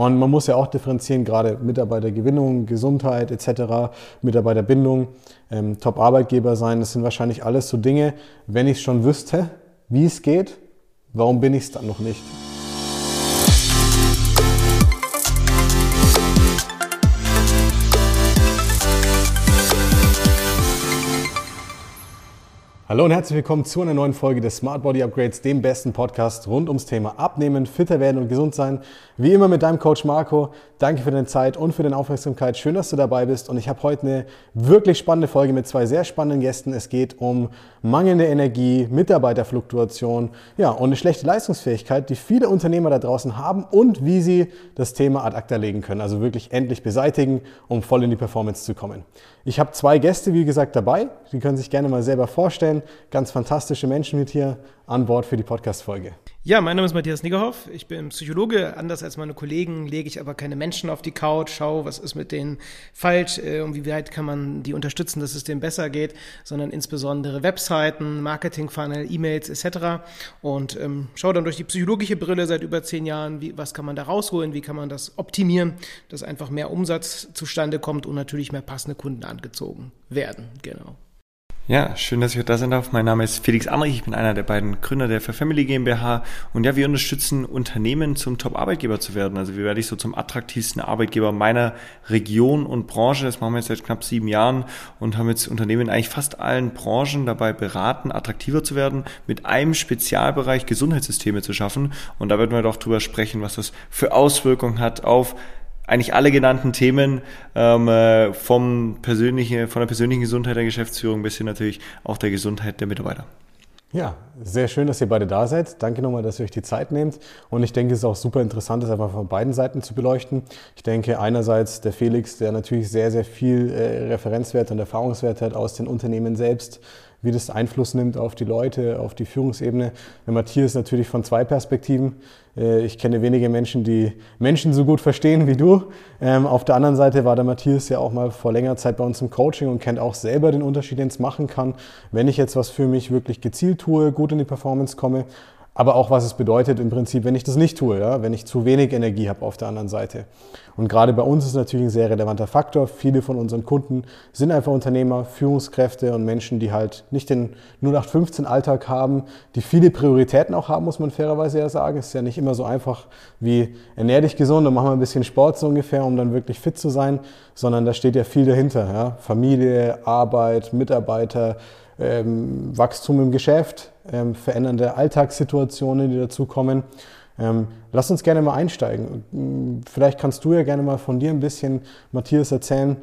Und man muss ja auch differenzieren, gerade Mitarbeitergewinnung, Gesundheit etc., Mitarbeiterbindung, ähm, Top-Arbeitgeber sein, das sind wahrscheinlich alles so Dinge, wenn ich schon wüsste, wie es geht, warum bin ich es dann noch nicht? Hallo und herzlich willkommen zu einer neuen Folge des Smart Body Upgrades, dem besten Podcast rund ums Thema Abnehmen, fitter werden und gesund sein. Wie immer mit deinem Coach Marco. Danke für deine Zeit und für deine Aufmerksamkeit. Schön, dass du dabei bist. Und ich habe heute eine wirklich spannende Folge mit zwei sehr spannenden Gästen. Es geht um mangelnde Energie, Mitarbeiterfluktuation, ja, und eine schlechte Leistungsfähigkeit, die viele Unternehmer da draußen haben und wie sie das Thema ad acta legen können. Also wirklich endlich beseitigen, um voll in die Performance zu kommen. Ich habe zwei Gäste, wie gesagt, dabei. Die können sich gerne mal selber vorstellen. Ganz fantastische Menschen mit hier an Bord für die Podcast-Folge. Ja, mein Name ist Matthias Niggerhoff. Ich bin Psychologe. Anders als meine Kollegen lege ich aber keine Menschen auf die Couch, schaue, was ist mit denen falsch äh, und wie weit kann man die unterstützen, dass es denen besser geht, sondern insbesondere Webseiten, Marketing-Funnel, E-Mails etc. Und ähm, schaue dann durch die psychologische Brille seit über zehn Jahren, wie, was kann man da rausholen, wie kann man das optimieren, dass einfach mehr Umsatz zustande kommt und natürlich mehr passende Kunden angezogen werden. Genau. Ja, schön, dass ich heute da sein darf. Mein Name ist Felix Amrich, ich bin einer der beiden Gründer der For Family GmbH und ja, wir unterstützen Unternehmen zum Top-Arbeitgeber zu werden. Also wie werde ich so zum attraktivsten Arbeitgeber meiner Region und Branche. Das machen wir jetzt seit knapp sieben Jahren und haben jetzt Unternehmen in eigentlich fast allen Branchen dabei beraten, attraktiver zu werden, mit einem Spezialbereich Gesundheitssysteme zu schaffen. Und da werden wir doch drüber sprechen, was das für Auswirkungen hat auf eigentlich alle genannten Themen ähm, äh, vom persönlichen, von der persönlichen Gesundheit der Geschäftsführung bis hin natürlich auch der Gesundheit der Mitarbeiter. Ja, sehr schön, dass ihr beide da seid. Danke nochmal, dass ihr euch die Zeit nehmt. Und ich denke, es ist auch super interessant, das einfach von beiden Seiten zu beleuchten. Ich denke, einerseits der Felix, der natürlich sehr, sehr viel äh, Referenzwert und Erfahrungswert hat aus den Unternehmen selbst, wie das Einfluss nimmt auf die Leute, auf die Führungsebene. Der Matthias natürlich von zwei Perspektiven. Äh, ich kenne wenige Menschen, die Menschen so gut verstehen wie du. Ähm, auf der anderen Seite war der Matthias ja auch mal vor längerer Zeit bei uns im Coaching und kennt auch selber den Unterschied, den es machen kann, wenn ich jetzt was für mich wirklich gezielt tue, gut in die Performance komme aber auch was es bedeutet im Prinzip, wenn ich das nicht tue, ja? wenn ich zu wenig Energie habe auf der anderen Seite. Und gerade bei uns ist natürlich ein sehr relevanter Faktor. Viele von unseren Kunden sind einfach Unternehmer, Führungskräfte und Menschen, die halt nicht den 0815-Alltag haben, die viele Prioritäten auch haben, muss man fairerweise ja sagen. Es ist ja nicht immer so einfach wie ernähr dich gesund und mach mal ein bisschen Sport so ungefähr, um dann wirklich fit zu sein, sondern da steht ja viel dahinter. Ja? Familie, Arbeit, Mitarbeiter, ähm, Wachstum im Geschäft, ähm, verändernde Alltagssituationen, die dazukommen. Ähm, lass uns gerne mal einsteigen. Vielleicht kannst du ja gerne mal von dir ein bisschen, Matthias, erzählen,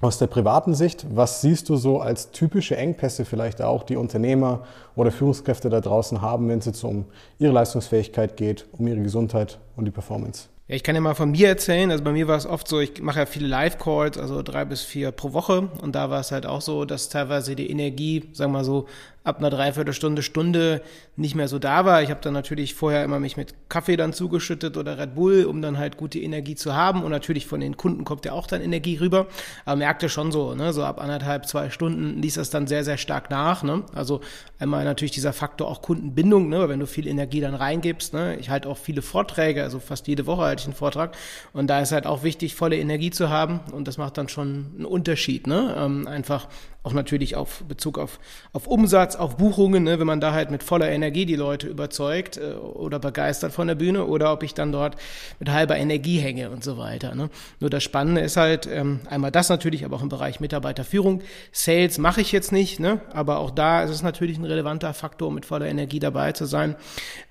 aus der privaten Sicht, was siehst du so als typische Engpässe vielleicht auch, die Unternehmer oder Führungskräfte da draußen haben, wenn es jetzt um ihre Leistungsfähigkeit geht, um ihre Gesundheit und die Performance? Ja, ich kann ja mal von mir erzählen. Also bei mir war es oft so, ich mache ja viele Live-Calls, also drei bis vier pro Woche. Und da war es halt auch so, dass teilweise die Energie, sagen wir mal so, ab einer Dreiviertelstunde, Stunde nicht mehr so da war. Ich habe dann natürlich vorher immer mich mit Kaffee dann zugeschüttet oder Red Bull, um dann halt gute Energie zu haben. Und natürlich von den Kunden kommt ja auch dann Energie rüber. Aber merkte schon so, ne, so ab anderthalb, zwei Stunden ließ das dann sehr, sehr stark nach. Ne? Also einmal natürlich dieser Faktor auch Kundenbindung, ne? wenn du viel Energie dann reingibst. Ne? Ich halte auch viele Vorträge, also fast jede Woche halte ich einen Vortrag. Und da ist halt auch wichtig, volle Energie zu haben. Und das macht dann schon einen Unterschied. Ne? Ähm, einfach auch natürlich auf Bezug auf, auf Umsatz, auf Buchungen, ne, wenn man da halt mit voller Energie die Leute überzeugt äh, oder begeistert von der Bühne oder ob ich dann dort mit halber Energie hänge und so weiter. Ne. Nur das Spannende ist halt ähm, einmal das natürlich, aber auch im Bereich Mitarbeiterführung. Sales mache ich jetzt nicht, ne, aber auch da ist es natürlich ein relevanter Faktor, mit voller Energie dabei zu sein.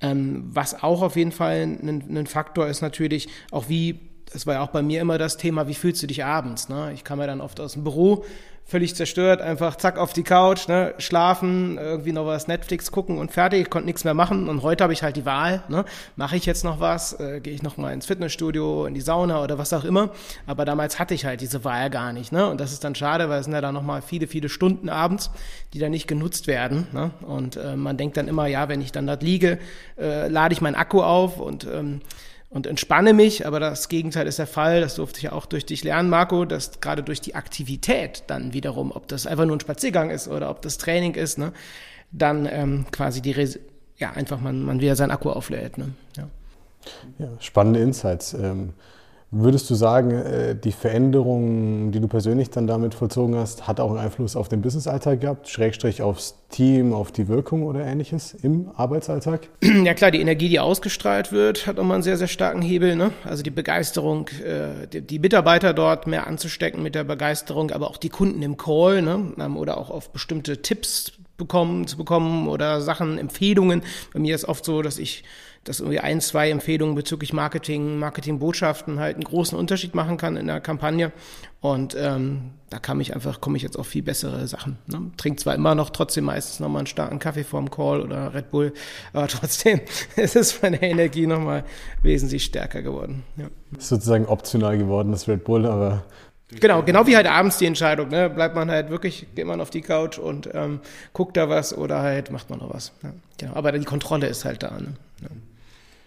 Ähm, was auch auf jeden Fall ein, ein Faktor ist natürlich auch wie das war ja auch bei mir immer das Thema, wie fühlst du dich abends? Ne? Ich kam ja dann oft aus dem Büro, völlig zerstört, einfach zack auf die Couch, ne, schlafen, irgendwie noch was Netflix gucken und fertig, ich konnte nichts mehr machen. Und heute habe ich halt die Wahl, ne, mache ich jetzt noch was, äh, gehe ich noch mal ins Fitnessstudio, in die Sauna oder was auch immer, aber damals hatte ich halt diese Wahl gar nicht, ne, und das ist dann schade, weil es sind ja dann noch mal viele, viele Stunden abends, die dann nicht genutzt werden, ne, und äh, man denkt dann immer, ja, wenn ich dann dort liege, äh, lade ich meinen Akku auf und ähm, und entspanne mich, aber das Gegenteil ist der Fall, das durfte ich auch durch dich lernen, Marco, dass gerade durch die Aktivität dann wiederum, ob das einfach nur ein Spaziergang ist oder ob das Training ist, ne, dann ähm, quasi die, ja, einfach man, man wieder sein Akku auflädt. Ne? Ja. Ja, spannende Insights. Ähm, Würdest du sagen, äh, die Veränderung, die du persönlich dann damit vollzogen hast, hat auch einen Einfluss auf den Businessalltag gehabt, Schrägstrich aufs Team, auf die Wirkung oder ähnliches im Arbeitsalltag? Ja klar, die Energie, die ausgestrahlt wird, hat nochmal einen sehr, sehr starken Hebel. Ne? Also die Begeisterung, äh, die, Mitarbeiter dort mehr anzustecken mit der Begeisterung, aber auch die Kunden im Call ne? Ähm, oder auch auf bestimmte Tipps bekommen, zu bekommen oder Sachen, Empfehlungen. Bei mir ist oft so, dass ich dass irgendwie ein, zwei Empfehlungen bezüglich Marketing, Marketingbotschaften halt einen großen Unterschied machen kann in der Kampagne. Und ähm, da kam ich einfach, komme ich jetzt auf viel bessere Sachen. Ne? Trink zwar immer noch trotzdem meistens nochmal einen starken Kaffee vorm Call oder Red Bull, aber trotzdem ist es meine Energie nochmal wesentlich stärker geworden. Ja. Ist sozusagen optional geworden, das Red Bull, aber Genau, genau wie halt abends die Entscheidung. Ne? Bleibt man halt wirklich, geht man auf die Couch und ähm, guckt da was oder halt macht man noch was. Ja, genau. Aber die Kontrolle ist halt da. Ne?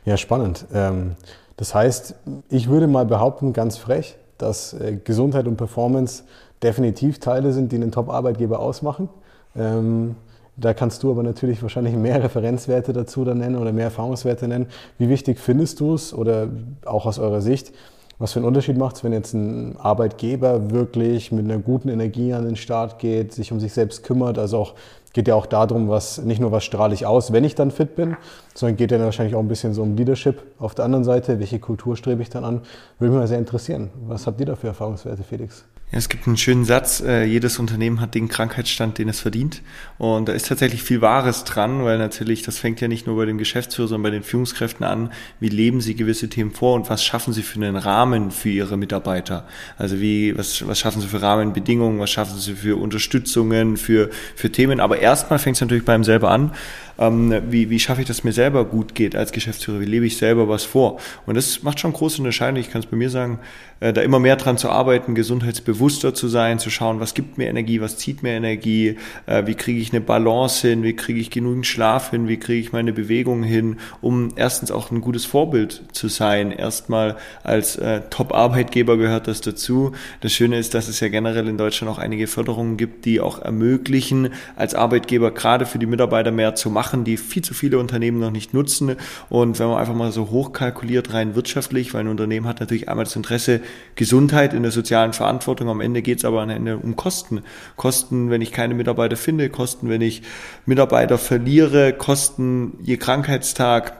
Ja. Spannend. Ähm, das heißt, ich würde mal behaupten, ganz frech, dass äh, Gesundheit und Performance definitiv Teile sind, die einen Top-Arbeitgeber ausmachen. Ähm, da kannst du aber natürlich wahrscheinlich mehr Referenzwerte dazu dann nennen oder mehr Erfahrungswerte nennen. Wie wichtig findest du es oder auch aus eurer Sicht, was für einen Unterschied macht es, wenn jetzt ein Arbeitgeber wirklich mit einer guten Energie an den Start geht, sich um sich selbst kümmert, also auch geht ja auch darum, was nicht nur was strahle ich aus, wenn ich dann fit bin, sondern geht ja wahrscheinlich auch ein bisschen so um Leadership auf der anderen Seite. Welche Kultur strebe ich dann an? Würde mich mal sehr interessieren. Was habt ihr da für Erfahrungswerte, Felix? Ja, es gibt einen schönen Satz, äh, jedes Unternehmen hat den Krankheitsstand, den es verdient. Und da ist tatsächlich viel Wahres dran, weil natürlich, das fängt ja nicht nur bei den Geschäftsführern, sondern bei den Führungskräften an, wie leben sie gewisse Themen vor und was schaffen sie für einen Rahmen für ihre Mitarbeiter. Also wie, was, was schaffen sie für Rahmenbedingungen, was schaffen sie für Unterstützungen, für, für Themen. Aber erstmal fängt es natürlich beim selber an ähm, wie, wie schaffe ich, dass mir selber gut geht als Geschäftsführer, wie lebe ich selber was vor. Und das macht schon große Unterscheidung, ich kann es bei mir sagen, äh, da immer mehr dran zu arbeiten, gesundheitsbewusster zu sein, zu schauen, was gibt mir Energie, was zieht mir Energie, äh, wie kriege ich eine Balance hin, wie kriege ich genügend Schlaf hin, wie kriege ich meine Bewegung hin, um erstens auch ein gutes Vorbild zu sein. Erstmal als äh, Top-Arbeitgeber gehört das dazu. Das Schöne ist, dass es ja generell in Deutschland auch einige Förderungen gibt, die auch ermöglichen, als Arbeitgeber gerade für die Mitarbeiter mehr zu machen Sachen, die viel zu viele Unternehmen noch nicht nutzen. Und wenn man einfach mal so hochkalkuliert, rein wirtschaftlich, weil ein Unternehmen hat natürlich einmal das Interesse, Gesundheit in der sozialen Verantwortung. Am Ende geht es aber am Ende um Kosten. Kosten, wenn ich keine Mitarbeiter finde, Kosten, wenn ich Mitarbeiter verliere, Kosten je Krankheitstag.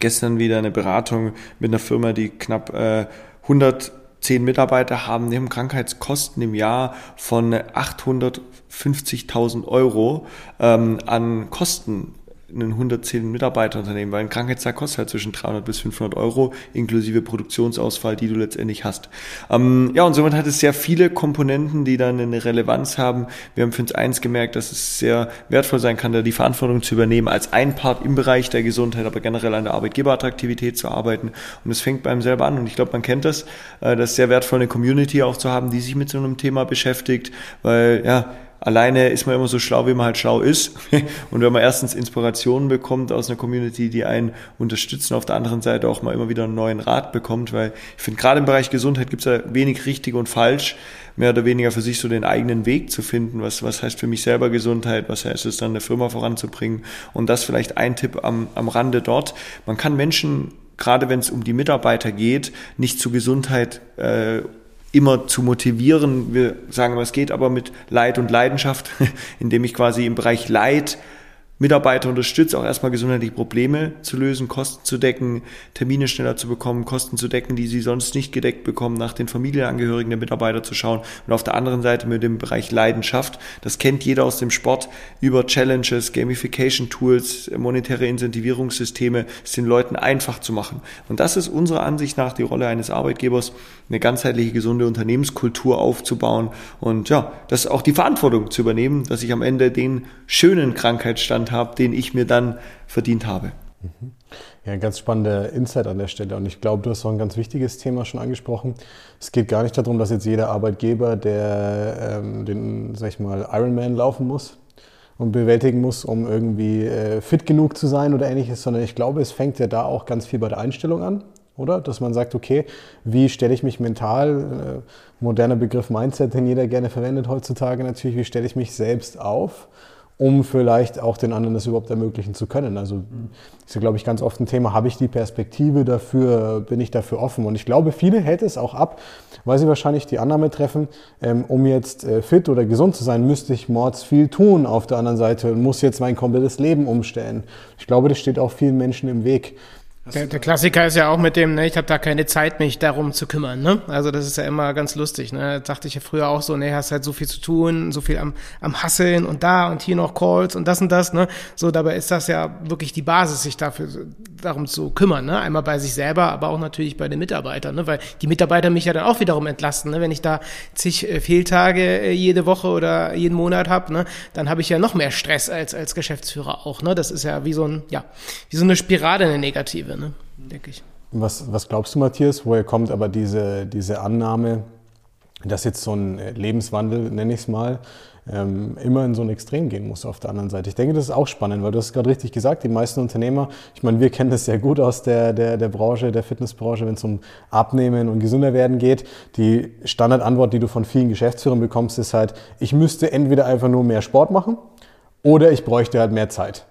Gestern wieder eine Beratung mit einer Firma, die knapp äh, 100 zehn Mitarbeiter haben, neben Krankheitskosten im Jahr von 850.000 Euro ähm, an Kosten ein 110 Mitarbeiterunternehmen, weil ein Krankheitstag kostet halt zwischen 300 bis 500 Euro inklusive Produktionsausfall, die du letztendlich hast. Ähm, ja, und somit hat es sehr viele Komponenten, die dann eine Relevanz haben. Wir haben für uns eins gemerkt, dass es sehr wertvoll sein kann, da die Verantwortung zu übernehmen, als ein Part im Bereich der Gesundheit, aber generell an der Arbeitgeberattraktivität zu arbeiten. Und es fängt beim selber an. Und ich glaube, man kennt das, äh, das sehr wertvoll, eine Community auch zu haben, die sich mit so einem Thema beschäftigt, weil, ja, alleine ist man immer so schlau, wie man halt schlau ist. Und wenn man erstens Inspirationen bekommt aus einer Community, die einen unterstützen, auf der anderen Seite auch mal immer wieder einen neuen Rat bekommt, weil ich finde, gerade im Bereich Gesundheit gibt es ja wenig richtig und falsch, mehr oder weniger für sich so den eigenen Weg zu finden. Was, was heißt für mich selber Gesundheit? Was heißt es dann, eine Firma voranzubringen? Und das vielleicht ein Tipp am, am Rande dort. Man kann Menschen gerade wenn es um die Mitarbeiter geht, nicht zu Gesundheit äh, immer zu motivieren. Wir sagen, es geht aber mit Leid und Leidenschaft, indem ich quasi im Bereich Leid Mitarbeiter unterstützt, auch erstmal gesundheitliche Probleme zu lösen, Kosten zu decken, Termine schneller zu bekommen, Kosten zu decken, die sie sonst nicht gedeckt bekommen, nach den Familienangehörigen der Mitarbeiter zu schauen und auf der anderen Seite mit dem Bereich Leidenschaft. Das kennt jeder aus dem Sport über Challenges, Gamification Tools, monetäre Incentivierungssysteme, es den Leuten einfach zu machen. Und das ist unserer Ansicht nach die Rolle eines Arbeitgebers, eine ganzheitliche, gesunde Unternehmenskultur aufzubauen und ja, das auch die Verantwortung zu übernehmen, dass ich am Ende den schönen Krankheitsstand habe, den ich mir dann verdient habe. Mhm. Ja, ein ganz spannender Insight an der Stelle. Und ich glaube, du hast auch ein ganz wichtiges Thema schon angesprochen. Es geht gar nicht darum, dass jetzt jeder Arbeitgeber, der ähm, den, sag ich mal, Ironman laufen muss und bewältigen muss, um irgendwie äh, fit genug zu sein oder ähnliches, sondern ich glaube, es fängt ja da auch ganz viel bei der Einstellung an oder? Dass man sagt, okay, wie stelle ich mich mental, äh, moderner Begriff Mindset, den jeder gerne verwendet heutzutage natürlich, wie stelle ich mich selbst auf, um vielleicht auch den anderen das überhaupt ermöglichen zu können. Also ist ja, glaube ich, ganz oft ein Thema, habe ich die Perspektive dafür, bin ich dafür offen? Und ich glaube, viele hält es auch ab, weil sie wahrscheinlich die Annahme treffen, ähm, um jetzt äh, fit oder gesund zu sein, müsste ich mords viel tun auf der anderen Seite und muss jetzt mein komplettes Leben umstellen. Ich glaube, das steht auch vielen Menschen im Weg. Der, der, Klassiker ist ja auch mit dem, ne, ich habe da keine Zeit, mich darum zu kümmern. Ne? Also das ist ja immer ganz lustig. Ne? Das dachte ich ja früher auch so, ne, hast halt so viel zu tun, so viel am, am Hasseln und da und hier noch Calls und das und das. Ne? So, dabei ist das ja wirklich die Basis, sich dafür darum zu kümmern. Ne? Einmal bei sich selber, aber auch natürlich bei den Mitarbeitern, ne? weil die Mitarbeiter mich ja dann auch wiederum entlasten. Ne? Wenn ich da zig äh, Fehltage äh, jede Woche oder jeden Monat habe, ne? dann habe ich ja noch mehr Stress als als Geschäftsführer auch. Ne? Das ist ja wie so ein, ja, wie so eine Spirale, eine negative ne? denke ich. Was, was glaubst du, Matthias, woher kommt aber diese, diese Annahme, dass jetzt so ein Lebenswandel, nenne ich es mal, ähm, immer in so ein Extrem gehen muss auf der anderen Seite. Ich denke, das ist auch spannend, weil du hast gerade richtig gesagt, die meisten Unternehmer, ich meine, wir kennen das sehr gut aus der, der, der Branche, der Fitnessbranche, wenn es um Abnehmen und gesünder werden geht. Die Standardantwort, die du von vielen Geschäftsführern bekommst, ist halt, ich müsste entweder einfach nur mehr Sport machen oder ich bräuchte halt mehr Zeit.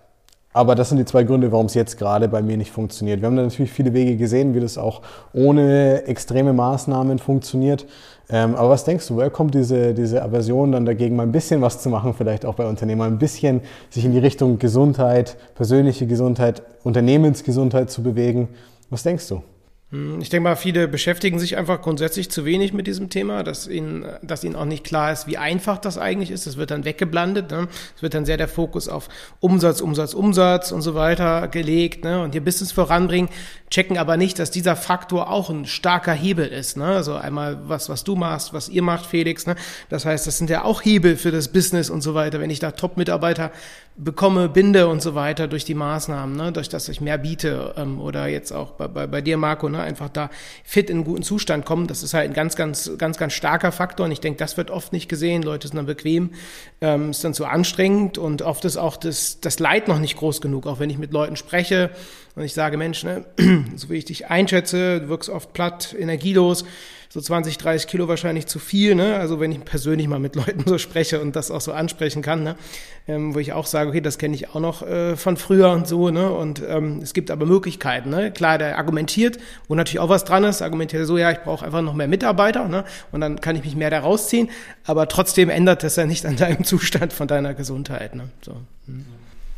Aber das sind die zwei Gründe, warum es jetzt gerade bei mir nicht funktioniert. Wir haben da natürlich viele Wege gesehen, wie das auch ohne extreme Maßnahmen funktioniert. Ähm, aber was denkst du, woher kommt diese, diese Aversion dann dagegen, mal ein bisschen was zu machen, vielleicht auch bei Unternehmern, ein bisschen sich in die Richtung Gesundheit, persönliche Gesundheit, Unternehmensgesundheit zu bewegen? Was denkst du? Hm, ich denke mal, viele beschäftigen sich einfach grundsätzlich zu wenig mit diesem Thema, dass ihnen, dass ihnen auch nicht klar ist, wie einfach das eigentlich ist. Das wird dann weggeblandet. Ne? Es wird dann sehr der Fokus auf Umsatz, Umsatz, Umsatz und so weiter gelegt ne? und ihr Business voranbringen, checken aber nicht, dass dieser Faktor auch ein starker Hebel ist. Ne? Also einmal was, was du machst, was ihr macht, Felix. Ne? Das heißt, das sind ja auch Hebel für das Business und so weiter. Wenn ich da Top-Mitarbeiter bekomme, binde und so weiter durch die Maßnahmen, ne? durch das ich mehr biete ähm, oder jetzt auch bei, bei, bei dir, Marco, ne? einfach da fit in guten Zustand kommen, das ist halt ein ganz, ganz, ganz, ganz starker Faktor und ich denke, das wird oft nicht gesehen. Leute sind dann bequem, ähm, ist dann zu anstrengend und oft ist auch das, das Leid noch nicht groß genug, auch wenn ich mit Leuten spreche und ich sage, Mensch, ne, so wie ich dich einschätze, du wirkst oft platt, energielos, so 20, 30 Kilo wahrscheinlich zu viel, ne? Also wenn ich persönlich mal mit Leuten so spreche und das auch so ansprechen kann, ne? Ähm, wo ich auch sage, okay, das kenne ich auch noch äh, von früher und so, ne? Und ähm, es gibt aber Möglichkeiten, ne? Klar, der argumentiert, wo natürlich auch was dran ist, argumentiert so, ja, ich brauche einfach noch mehr Mitarbeiter, ne? Und dann kann ich mich mehr da rausziehen, aber trotzdem ändert das ja nicht an deinem Zustand von deiner Gesundheit, ne? So. Hm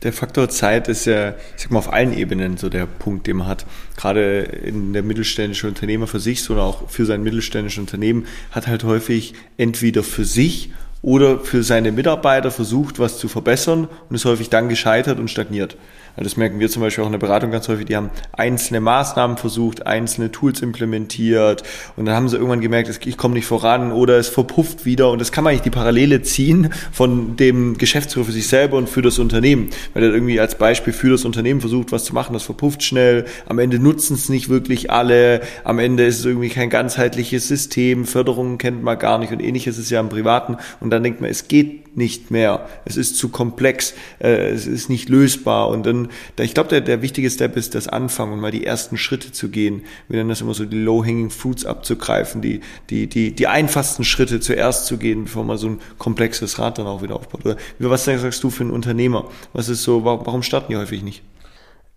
der Faktor Zeit ist ja, ich sag mal, auf allen Ebenen so der Punkt, den man hat. Gerade in der mittelständische Unternehmer für sich oder auch für sein mittelständisches Unternehmen hat halt häufig entweder für sich oder für seine Mitarbeiter versucht, was zu verbessern und ist häufig dann gescheitert und stagniert. Das merken wir zum Beispiel auch in der Beratung ganz häufig. Die haben einzelne Maßnahmen versucht, einzelne Tools implementiert und dann haben sie irgendwann gemerkt, ich komme nicht voran oder es verpufft wieder und das kann man nicht die Parallele ziehen von dem Geschäftsführer für sich selber und für das Unternehmen, weil er irgendwie als Beispiel für das Unternehmen versucht, was zu machen, das verpufft schnell, am Ende nutzen es nicht wirklich alle, am Ende ist es irgendwie kein ganzheitliches System, Förderungen kennt man gar nicht und ähnliches ist ja im Privaten und dann denkt man, es geht nicht mehr. Es ist zu komplex, äh, es ist nicht lösbar. Und dann, da, ich glaube, der, der wichtige Step ist das Anfangen und mal die ersten Schritte zu gehen. Wir nennen das immer so, die low-hanging fruits abzugreifen, die, die, die, die einfachsten Schritte zuerst zu gehen, bevor man so ein komplexes Rad dann auch wieder aufbaut. Oder was sagst du für einen Unternehmer? Was ist so, warum starten die häufig nicht?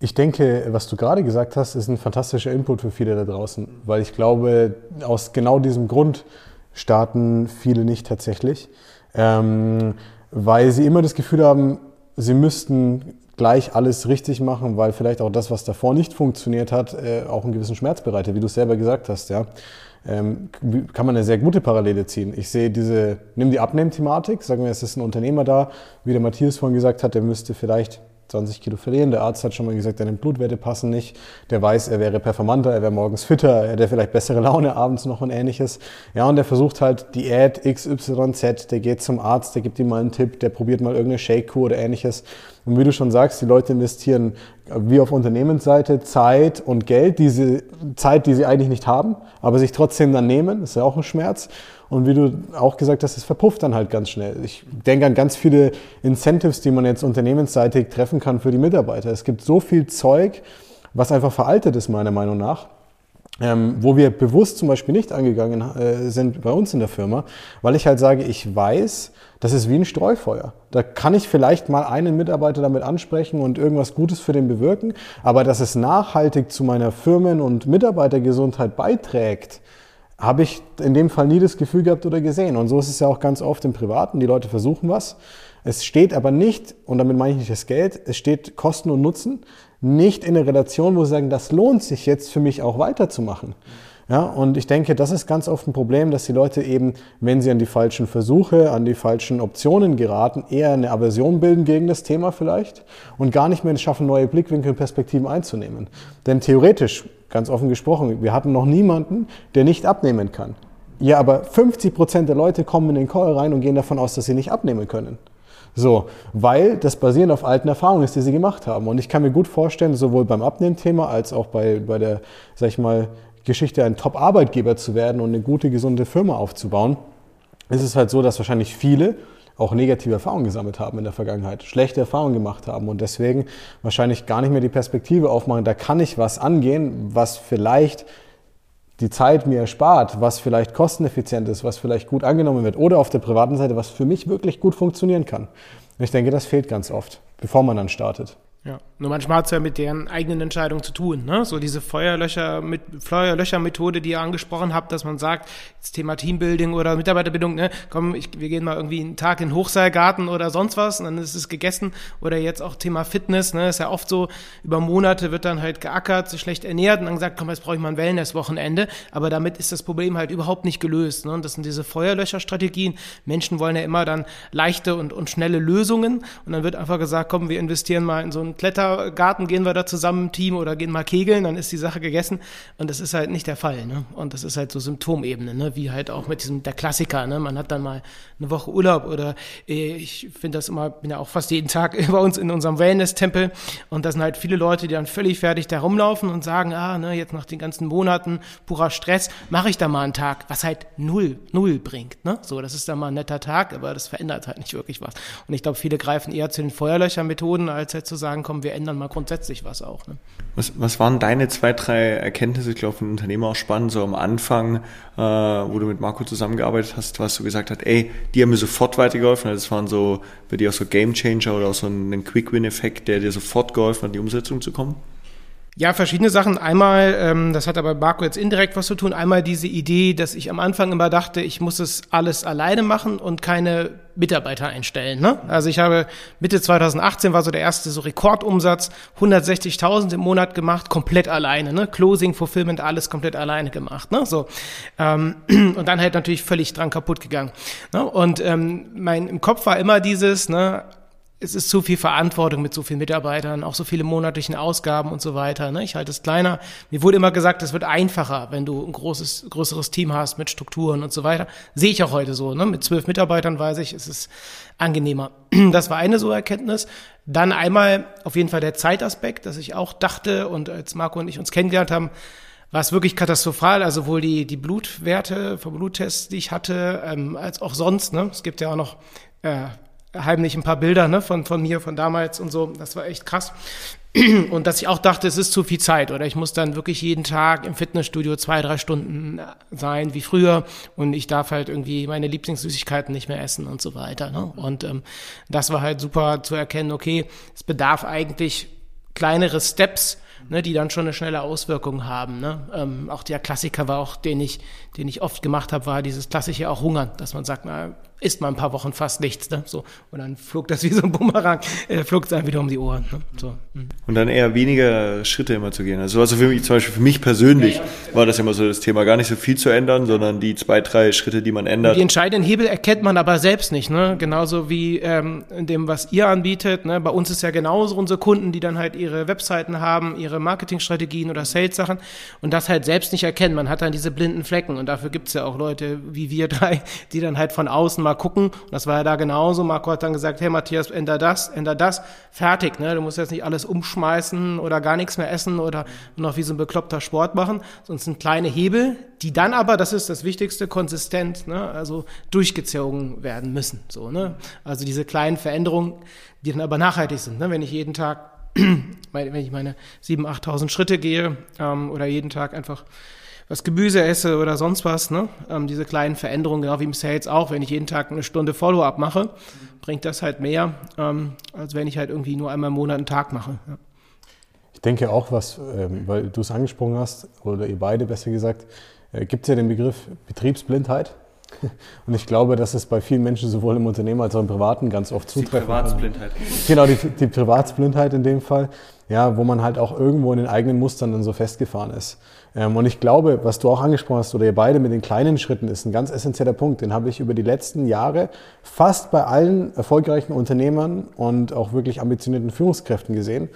Ich denke, was du gerade gesagt hast, ist ein fantastischer Input für viele da draußen, weil ich glaube, aus genau diesem Grund starten viele nicht tatsächlich ähm, weil sie immer das Gefühl haben, sie müssten gleich alles richtig machen, weil vielleicht auch das, was davor nicht funktioniert hat, äh, auch einen gewissen Schmerz bereitet, wie du es selber gesagt hast. Ja. Ähm, kann man eine sehr gute Parallele ziehen. Ich sehe diese, nimm die Abnehmthematik, sagen wir, es ist ein Unternehmer da, wie der Matthias vorhin gesagt hat, der müsste vielleicht 20 Kilo verlieren. Der Arzt hat schon mal gesagt, deine Blutwerte passen nicht. Der weiß, er wäre performanter, er wäre morgens fitter, er hätte vielleicht bessere Laune abends noch und ähnliches. Ja, und der versucht halt Diät XYZ, der geht zum Arzt, der gibt ihm mal einen Tipp, der probiert mal irgendeine Shake-Kur oder ähnliches. Und wie du schon sagst, die Leute investieren wie auf Unternehmensseite Zeit und Geld, diese Zeit, die sie eigentlich nicht haben, aber sich trotzdem dann nehmen, ist ja auch ein Schmerz. Und wie du auch gesagt hast, es verpufft dann halt ganz schnell. Ich denke an ganz viele Incentives, die man jetzt unternehmensseitig treffen kann für die Mitarbeiter. Es gibt so viel Zeug, was einfach veraltet ist, meiner Meinung nach. Ähm, wo wir bewusst zum Beispiel nicht angegangen äh, sind bei uns in der Firma, weil ich halt sage, ich weiß, das ist wie ein Streufeuer. Da kann ich vielleicht mal einen Mitarbeiter damit ansprechen und irgendwas Gutes für den bewirken, aber dass es nachhaltig zu meiner Firmen- und Mitarbeitergesundheit beiträgt, habe ich in dem Fall nie das Gefühl gehabt oder gesehen. Und so ist es ja auch ganz oft im Privaten. Die Leute versuchen was. Es steht aber nicht, und damit meine ich nicht das Geld, es steht Kosten und Nutzen nicht in der Relation, wo sie sagen, das lohnt sich jetzt für mich auch weiterzumachen. Ja, und ich denke, das ist ganz oft ein Problem, dass die Leute eben, wenn sie an die falschen Versuche, an die falschen Optionen geraten, eher eine Aversion bilden gegen das Thema vielleicht und gar nicht mehr schaffen, neue Blickwinkel und Perspektiven einzunehmen. Denn theoretisch, ganz offen gesprochen, wir hatten noch niemanden, der nicht abnehmen kann. Ja, aber 50 Prozent der Leute kommen in den Call rein und gehen davon aus, dass sie nicht abnehmen können. So, weil das basierend auf alten Erfahrungen ist, die sie gemacht haben. Und ich kann mir gut vorstellen, sowohl beim Abnehmthema als auch bei, bei der, sag ich mal, Geschichte, ein Top-Arbeitgeber zu werden und eine gute, gesunde Firma aufzubauen, ist es halt so, dass wahrscheinlich viele auch negative Erfahrungen gesammelt haben in der Vergangenheit, schlechte Erfahrungen gemacht haben und deswegen wahrscheinlich gar nicht mehr die Perspektive aufmachen, da kann ich was angehen, was vielleicht die Zeit mir erspart, was vielleicht kosteneffizient ist, was vielleicht gut angenommen wird oder auf der privaten Seite, was für mich wirklich gut funktionieren kann. Und ich denke, das fehlt ganz oft, bevor man dann startet. Ja, nur manchmal hat es ja mit deren eigenen Entscheidungen zu tun. Ne? So diese Feuerlöcher mit Feuerlöcher-Methode, die ihr angesprochen habt, dass man sagt, das Thema Teambuilding oder Mitarbeiterbildung, ne, komm, ich, wir gehen mal irgendwie einen Tag in den Hochseilgarten oder sonst was und dann ist es gegessen. Oder jetzt auch Thema Fitness, ne, ist ja oft so, über Monate wird dann halt geackert, so schlecht ernährt und dann gesagt, komm, jetzt brauche ich mal ein Wellness-Wochenende. Aber damit ist das Problem halt überhaupt nicht gelöst. Ne? Und das sind diese Feuerlöcher-Strategien. Menschen wollen ja immer dann leichte und, und schnelle Lösungen und dann wird einfach gesagt, komm, wir investieren mal in so ein Klettergarten, gehen wir da zusammen im Team oder gehen mal kegeln, dann ist die Sache gegessen. Und das ist halt nicht der Fall. Ne? Und das ist halt so Symptomebene, ne? wie halt auch mit diesem, der Klassiker. Ne? Man hat dann mal eine Woche Urlaub oder äh, ich finde das immer, bin ja auch fast jeden Tag bei uns in unserem Wellness-Tempel. Und das sind halt viele Leute, die dann völlig fertig da rumlaufen und sagen, ah, ne, jetzt nach den ganzen Monaten purer Stress, mache ich da mal einen Tag, was halt null, null bringt. Ne? So, das ist dann mal ein netter Tag, aber das verändert halt nicht wirklich was. Und ich glaube, viele greifen eher zu den Feuerlöchermethoden, als halt zu sagen, sagen, komm, wir ändern mal grundsätzlich was auch. Ne? Was, was waren deine zwei, drei Erkenntnisse, ich glaube, für ein Unternehmer auch spannend, so am Anfang, äh, wo du mit Marco zusammengearbeitet hast, was du gesagt hast, ey, die haben mir sofort weitergeholfen. Also das waren so bei dir auch so Game Changer oder auch so ein Quick-Win-Effekt, der dir sofort geholfen hat, in die Umsetzung zu kommen? Ja, verschiedene Sachen. Einmal, ähm, das hat aber Marco jetzt indirekt was zu tun, einmal diese Idee, dass ich am Anfang immer dachte, ich muss es alles alleine machen und keine Mitarbeiter einstellen. Ne? Also ich habe Mitte 2018 war so der erste so Rekordumsatz, 160.000 im Monat gemacht, komplett alleine. Ne? Closing, Fulfillment, alles komplett alleine gemacht. Ne? So ähm, und dann halt natürlich völlig dran kaputt gegangen. Ne? Und ähm, mein im Kopf war immer dieses, ne, es ist zu viel Verantwortung mit so vielen Mitarbeitern, auch so viele monatlichen Ausgaben und so weiter. Ne? Ich halte es kleiner. Mir wurde immer gesagt, es wird einfacher, wenn du ein großes, größeres Team hast mit Strukturen und so weiter. Sehe ich auch heute so. Ne? Mit zwölf Mitarbeitern weiß ich, es ist angenehmer. Das war eine so Erkenntnis. Dann einmal auf jeden Fall der Zeitaspekt, dass ich auch dachte und als Marco und ich uns kennengelernt haben, war es wirklich katastrophal. Also sowohl die, die Blutwerte vom Bluttest, die ich hatte, ähm, als auch sonst. Ne? Es gibt ja auch noch äh, heimlich ein paar Bilder ne, von, von mir, von damals und so. Das war echt krass. Und dass ich auch dachte, es ist zu viel Zeit oder ich muss dann wirklich jeden Tag im Fitnessstudio zwei, drei Stunden sein wie früher und ich darf halt irgendwie meine Lieblingssüßigkeiten nicht mehr essen und so weiter. Ne? Und ähm, das war halt super zu erkennen, okay, es bedarf eigentlich kleinere Steps, ne, die dann schon eine schnelle Auswirkung haben. Ne? Ähm, auch der Klassiker war auch, den ich, den ich oft gemacht habe, war dieses klassische auch Hungern, dass man sagt, na, isst mal ein paar Wochen fast nichts. Ne? So, und dann flog das wie so ein Bumerang, äh, flog es dann wieder um die Ohren. Ne? So, mhm. Und dann eher weniger Schritte immer zu gehen. Also, also für mich, zum Beispiel für mich persönlich ja, ja. war das immer so das Thema, gar nicht so viel zu ändern, sondern die zwei, drei Schritte, die man ändert. Und die entscheidenden Hebel erkennt man aber selbst nicht. Ne? Genauso wie ähm, in dem, was ihr anbietet. Ne? Bei uns ist ja genauso unsere Kunden, die dann halt ihre Webseiten haben, ihre Marketingstrategien oder Sales-Sachen und das halt selbst nicht erkennen. Man hat dann diese blinden Flecken und dafür gibt es ja auch Leute wie wir drei, die dann halt von außen mal mal gucken. Und das war ja da genauso. Marco hat dann gesagt, hey Matthias, änder das, änder das. Fertig, ne? Du musst jetzt nicht alles umschmeißen oder gar nichts mehr essen oder noch wie so ein bekloppter Sport machen. Sonst sind kleine Hebel, die dann aber, das ist das Wichtigste, konsistent, ne? also durchgezogen werden müssen. So, ne? Also diese kleinen Veränderungen, die dann aber nachhaltig sind. Ne? Wenn ich jeden Tag, wenn ich meine 7.000, 8.000 Schritte gehe ähm, oder jeden Tag einfach was Gemüse esse oder sonst was, ne? Ähm, diese kleinen Veränderungen, genau wie im Sales auch, wenn ich jeden Tag eine Stunde Follow-up mache, bringt das halt mehr, ähm, als wenn ich halt irgendwie nur einmal im Monat einen Tag mache. Ja. Ich denke auch, was, ähm, weil du es angesprochen hast, oder ihr beide besser gesagt, äh, gibt es ja den Begriff Betriebsblindheit. Und ich glaube, dass es bei vielen Menschen sowohl im Unternehmen als auch im Privaten ganz oft zutreffen Die Privatsblindheit. Genau, die, die Privatsblindheit in dem Fall, ja, wo man halt auch irgendwo in den eigenen Mustern dann so festgefahren ist. Ähm, und ich glaube, was du auch angesprochen hast, oder ihr beide mit den kleinen Schritten, ist ein ganz essentieller Punkt. Den habe ich über die letzten Jahre fast bei allen erfolgreichen Unternehmern und auch wirklich ambitionierten Führungskräften gesehen,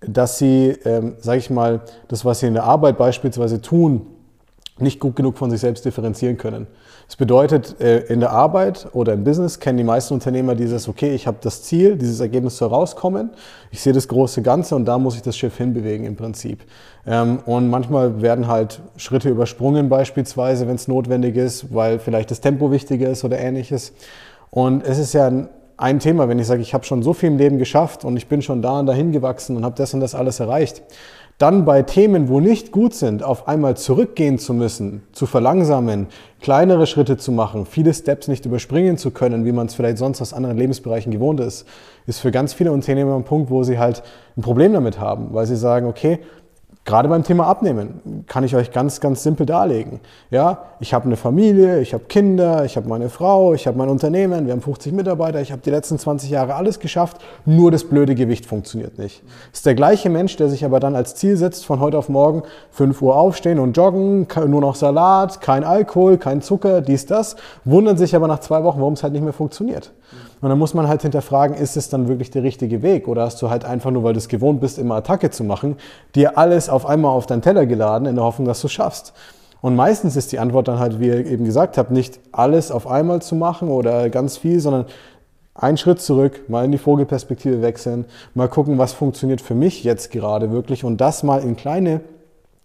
dass sie, ähm, sage ich mal, das, was sie in der Arbeit beispielsweise tun, nicht gut genug von sich selbst differenzieren können. Das bedeutet, äh, in der Arbeit oder im Business kennen die meisten Unternehmer dieses, okay, ich habe das Ziel, dieses Ergebnis soll rauskommen, ich sehe das große Ganze und da muss ich das Schiff hinbewegen im Prinzip. Ähm, und manchmal werden halt Schritte übersprungen beispielsweise, wenn es notwendig ist, weil vielleicht das Tempo wichtiger ist oder ähnliches. Und es ist ja ein Thema, wenn ich sage, ich habe schon so viel im Leben geschafft und ich bin schon da und dahin gewachsen und habe das und das alles erreicht dann bei Themen, wo nicht gut sind, auf einmal zurückgehen zu müssen, zu verlangsamen, kleinere Schritte zu machen, viele Steps nicht überspringen zu können, wie man es vielleicht sonst aus anderen Lebensbereichen gewohnt ist, ist für ganz viele Unternehmer ein Punkt, wo sie halt ein Problem damit haben, weil sie sagen, okay, Gerade beim Thema Abnehmen kann ich euch ganz, ganz simpel darlegen. Ja, ich habe eine Familie, ich habe Kinder, ich habe meine Frau, ich habe mein Unternehmen, wir haben 50 Mitarbeiter, ich habe die letzten 20 Jahre alles geschafft, nur das blöde Gewicht funktioniert nicht. Ist der gleiche Mensch, der sich aber dann als Ziel setzt, von heute auf morgen 5 Uhr aufstehen und joggen, nur noch Salat, kein Alkohol, kein Zucker, dies, das, wundern sich aber nach zwei Wochen, warum es halt nicht mehr funktioniert. Und dann muss man halt hinterfragen, ist es dann wirklich der richtige Weg? Oder hast du halt einfach nur, weil du es gewohnt bist, immer Attacke zu machen, dir alles auf einmal auf deinen Teller geladen, in der Hoffnung, dass du es schaffst? Und meistens ist die Antwort dann halt, wie ihr eben gesagt habt, nicht alles auf einmal zu machen oder ganz viel, sondern einen Schritt zurück, mal in die Vogelperspektive wechseln, mal gucken, was funktioniert für mich jetzt gerade wirklich und das mal in kleine,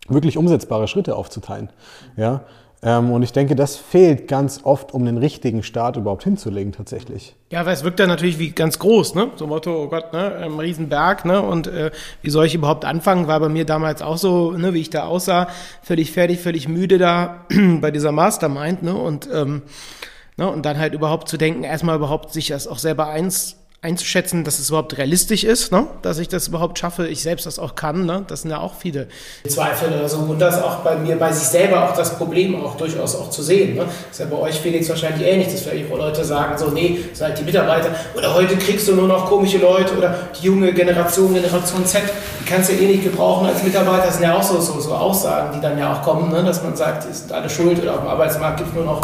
wirklich umsetzbare Schritte aufzuteilen. Ja? Ähm, und ich denke, das fehlt ganz oft, um den richtigen Start überhaupt hinzulegen tatsächlich. Ja, weil es wirkt dann natürlich wie ganz groß, ne? So Motto, oh Gott, ne? Ein Riesenberg, ne? Und äh, wie soll ich überhaupt anfangen? War bei mir damals auch so, ne, wie ich da aussah, völlig fertig, völlig müde da bei dieser Mastermind, ne? Und, ähm, ne? und dann halt überhaupt zu denken, erstmal überhaupt sich das auch selber eins einzuschätzen, dass es überhaupt realistisch ist, ne? dass ich das überhaupt schaffe, ich selbst das auch kann. Ne? Das sind ja auch viele Zweifel oder so. Und das auch bei mir, bei sich selber auch das Problem auch durchaus auch zu sehen. Ne? Das ist ja bei euch, Felix, wahrscheinlich ähnlich, dass vielleicht Leute sagen, so, nee, seid die Mitarbeiter oder heute kriegst du nur noch komische Leute oder die junge Generation, Generation Z, die kannst du eh nicht gebrauchen als Mitarbeiter. Das sind ja auch so, so, so Aussagen, die dann ja auch kommen, ne? dass man sagt, die sind alle schuld oder auf dem Arbeitsmarkt gibt es nur noch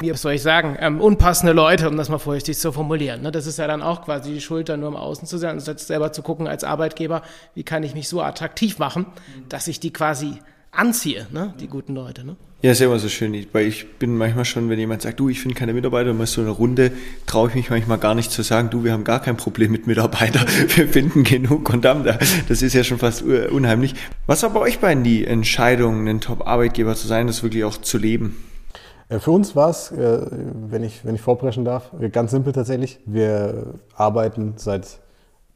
wie soll ich sagen, ähm, unpassende Leute, um das mal vorsichtig zu formulieren. Ne? Das ist ja dann auch quasi die Schuld, dann nur im Außen zu sein, anstatt selber zu gucken als Arbeitgeber, wie kann ich mich so attraktiv machen, dass ich die quasi anziehe, ne? die guten Leute. Ne? Ja, ist ja immer so schön, weil ich bin manchmal schon, wenn jemand sagt, du, ich finde keine Mitarbeiter, mal so eine Runde, traue ich mich manchmal gar nicht zu sagen, du, wir haben gar kein Problem mit Mitarbeitern, wir finden genug und haben da. Das ist ja schon fast unheimlich. Was war bei euch beiden die Entscheidung, ein Top-Arbeitgeber zu sein, das wirklich auch zu leben? Äh, für uns war es, äh, wenn ich, wenn ich vorpreschen darf, ganz simpel tatsächlich. Wir arbeiten seit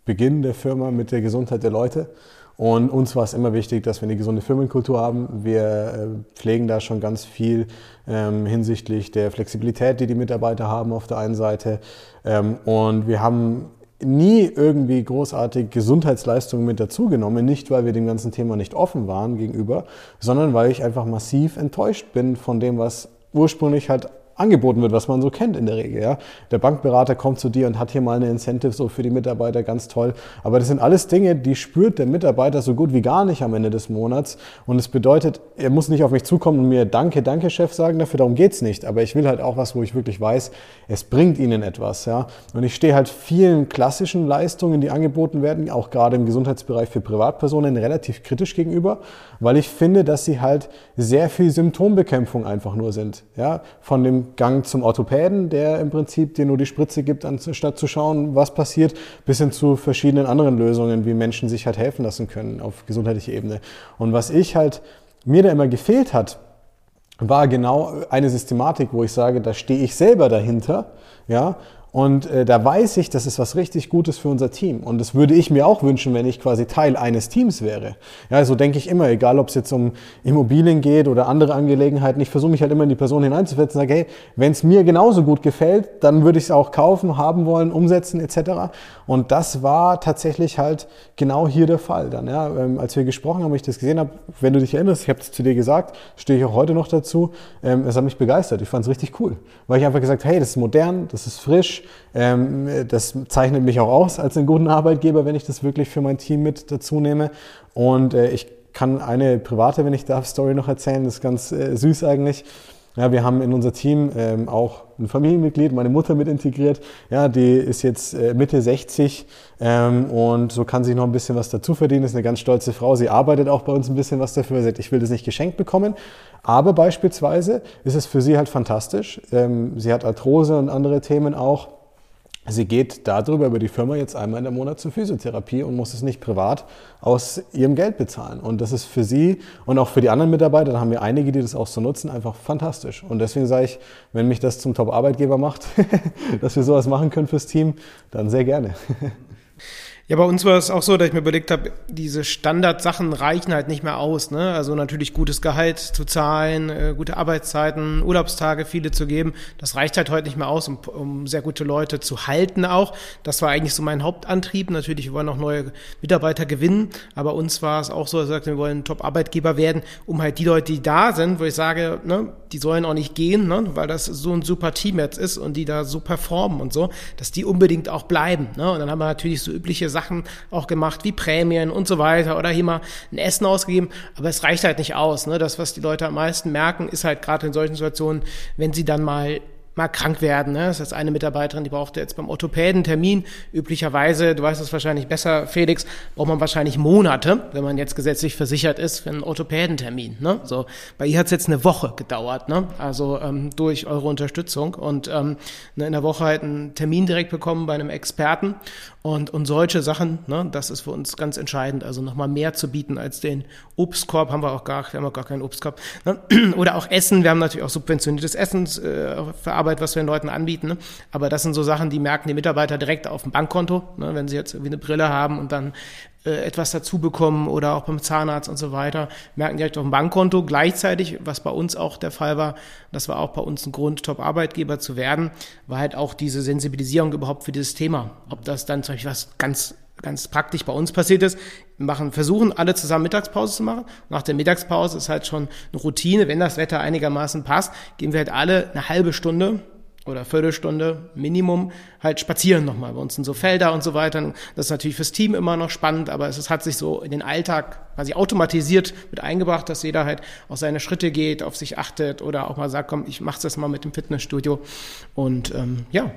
Beginn der Firma mit der Gesundheit der Leute. Und uns war es immer wichtig, dass wir eine gesunde Firmenkultur haben. Wir äh, pflegen da schon ganz viel ähm, hinsichtlich der Flexibilität, die die Mitarbeiter haben auf der einen Seite. Ähm, und wir haben nie irgendwie großartig Gesundheitsleistungen mit dazugenommen, nicht weil wir dem ganzen Thema nicht offen waren gegenüber, sondern weil ich einfach massiv enttäuscht bin von dem, was ursprünglich halt angeboten wird, was man so kennt in der Regel. Ja. Der Bankberater kommt zu dir und hat hier mal eine Incentive so für die Mitarbeiter, ganz toll. Aber das sind alles Dinge, die spürt der Mitarbeiter so gut wie gar nicht am Ende des Monats. Und es bedeutet, er muss nicht auf mich zukommen und mir Danke, danke, Chef sagen dafür, darum geht's nicht. Aber ich will halt auch was, wo ich wirklich weiß, es bringt ihnen etwas. Ja. Und ich stehe halt vielen klassischen Leistungen, die angeboten werden, auch gerade im Gesundheitsbereich für Privatpersonen, relativ kritisch gegenüber, weil ich finde, dass sie halt sehr viel Symptombekämpfung einfach nur sind. Ja. Von dem Gang zum Orthopäden, der im Prinzip dir nur die Spritze gibt, anstatt zu schauen, was passiert, bis hin zu verschiedenen anderen Lösungen, wie Menschen sich halt helfen lassen können auf gesundheitlicher Ebene. Und was ich halt, mir da immer gefehlt hat, war genau eine Systematik, wo ich sage, da stehe ich selber dahinter, ja, Und äh, da weiß ich, das ist was richtig Gutes für unser Team. Und das würde ich mir auch wünschen, wenn ich quasi Teil eines Teams wäre. Ja, so denke ich immer, egal ob es jetzt um Immobilien geht oder andere Angelegenheiten. Ich versuche mich halt immer in die Person hineinzusetzen und sage, hey, wenn es mir genauso gut gefällt, dann würde ich es auch kaufen, haben wollen, umsetzen etc. Und das war tatsächlich halt genau hier der Fall dann. Ja, ähm, als wir gesprochen haben, ich das gesehen habe, wenn du dich erinnerst, ich habe es zu dir gesagt, stehe ich auch heute noch dazu. Ähm, es hat mich begeistert. Ich fand es richtig cool, weil ich einfach gesagt, hey, das ist modern, das ist frisch das zeichnet mich auch aus als einen guten Arbeitgeber, wenn ich das wirklich für mein Team mit dazu nehme. Und äh, ich kann eine private, wenn ich darf, Story noch erzählen. Das ist ganz äh, süß eigentlich. Ja, wir haben in unser Team ähm, auch ein Familienmitglied, meine Mutter mit integriert. Ja, die ist jetzt äh, Mitte 60 ähm, und so kann sich noch ein bisschen was dazu verdienen. Ist eine ganz stolze Frau. Sie arbeitet auch bei uns ein bisschen was dafür. Sie sagt, ich will das nicht geschenkt bekommen. Aber beispielsweise ist es für sie halt fantastisch. Ähm, sie hat Arthrose und andere Themen auch. Sie geht darüber über die Firma jetzt einmal im Monat zur Physiotherapie und muss es nicht privat aus ihrem Geld bezahlen. Und das ist für sie und auch für die anderen Mitarbeiter, da haben wir einige, die das auch so nutzen, einfach fantastisch. Und deswegen sage ich, wenn mich das zum Top-Arbeitgeber macht, dass wir sowas machen können fürs Team, dann sehr gerne. Ja, bei uns war es auch so, dass ich mir überlegt habe, diese Standardsachen reichen halt nicht mehr aus. Ne? Also natürlich gutes Gehalt zu zahlen, äh, gute Arbeitszeiten, Urlaubstage viele zu geben. Das reicht halt heute nicht mehr aus, um, um sehr gute Leute zu halten auch. Das war eigentlich so mein Hauptantrieb. Natürlich, wir wollen auch neue Mitarbeiter gewinnen. Aber uns war es auch so, dass wir sagten, wir wollen Top-Arbeitgeber werden, um halt die Leute, die da sind, wo ich sage, ne, die sollen auch nicht gehen, ne, weil das so ein super Team jetzt ist und die da so performen und so, dass die unbedingt auch bleiben. Ne? Und dann haben wir natürlich so übliche Sachen auch gemacht, wie Prämien und so weiter oder hier mal ein Essen ausgegeben. Aber es reicht halt nicht aus. Ne? Das, was die Leute am meisten merken, ist halt gerade in solchen Situationen, wenn sie dann mal mal krank werden. Ne? Das ist eine Mitarbeiterin, die brauchte jetzt beim Orthopäden Termin. Üblicherweise, du weißt es wahrscheinlich besser, Felix, braucht man wahrscheinlich Monate, wenn man jetzt gesetzlich versichert ist, für einen Orthopädentermin. Ne? So, bei ihr hat es jetzt eine Woche gedauert, ne? also ähm, durch eure Unterstützung und ähm, ne, in der Woche halt einen Termin direkt bekommen bei einem Experten und, und solche Sachen, ne, das ist für uns ganz entscheidend. Also nochmal mehr zu bieten als den Obstkorb, haben wir auch gar, wir haben auch gar keinen Obstkorb. Ne? Oder auch Essen, wir haben natürlich auch subventioniertes Essen äh, für Arbeit, was wir den Leuten anbieten. Ne? Aber das sind so Sachen, die merken die Mitarbeiter direkt auf dem Bankkonto, ne? wenn sie jetzt irgendwie eine Brille haben und dann etwas dazu bekommen oder auch beim Zahnarzt und so weiter, merken direkt auf dem Bankkonto. Gleichzeitig, was bei uns auch der Fall war, das war auch bei uns ein Grund, Top-Arbeitgeber zu werden, war halt auch diese Sensibilisierung überhaupt für dieses Thema. Ob das dann zum Beispiel was ganz ganz praktisch bei uns passiert ist, machen, versuchen alle zusammen Mittagspause zu machen. Nach der Mittagspause ist halt schon eine Routine, wenn das Wetter einigermaßen passt, gehen wir halt alle eine halbe Stunde oder Viertelstunde Minimum halt spazieren nochmal. Bei uns sind so Felder und so weiter. Das ist natürlich fürs Team immer noch spannend, aber es hat sich so in den Alltag quasi automatisiert mit eingebracht, dass jeder halt auch seine Schritte geht, auf sich achtet oder auch mal sagt, komm, ich mach's das mal mit dem Fitnessstudio. Und ähm, ja,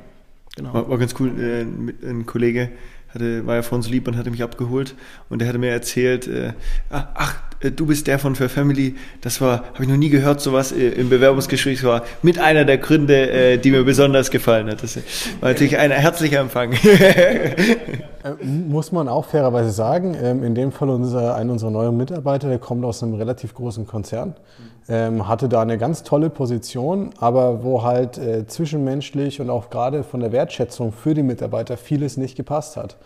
genau. War, war ganz cool. Äh, ein Kollege hatte, war ja vor uns lieb und hatte mich abgeholt und er hatte mir erzählt, äh, ah, ach, du bist der von Fair Family, das war, habe ich noch nie gehört, sowas äh, im Bewerbungsgespräch, war mit einer der Gründe, äh, die mir besonders gefallen hat. Das war natürlich ein herzlicher Empfang. Äh, muss man auch fairerweise sagen, ähm, in dem Fall unser, einer unserer neuen Mitarbeiter, der kommt aus einem relativ großen Konzern, ähm, hatte da eine ganz tolle Position, aber wo halt äh, zwischenmenschlich und auch gerade von der Wertschätzung für die Mitarbeiter vieles nicht gepasst hat.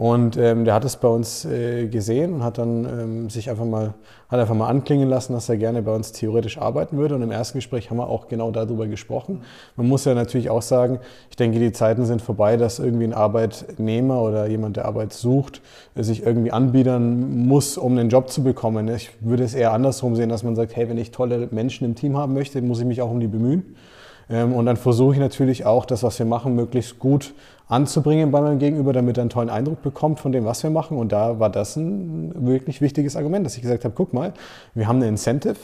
Und ähm, der hat es bei uns äh, gesehen und hat dann ähm, sich einfach mal, hat einfach mal anklingen lassen, dass er gerne bei uns theoretisch arbeiten würde. Und im ersten Gespräch haben wir auch genau darüber gesprochen. Man muss ja natürlich auch sagen, ich denke, die Zeiten sind vorbei, dass irgendwie ein Arbeitnehmer oder jemand, der Arbeit sucht, sich irgendwie anbiedern muss, um einen Job zu bekommen. Ich würde es eher andersrum sehen, dass man sagt, hey, wenn ich tolle Menschen im Team haben möchte, muss ich mich auch um die bemühen. Ähm, und dann versuche ich natürlich auch, das, was wir machen, möglichst gut anzubringen bei meinem Gegenüber, damit er einen tollen Eindruck bekommt von dem, was wir machen. Und da war das ein wirklich wichtiges Argument, dass ich gesagt habe, guck mal, wir haben eine Incentive,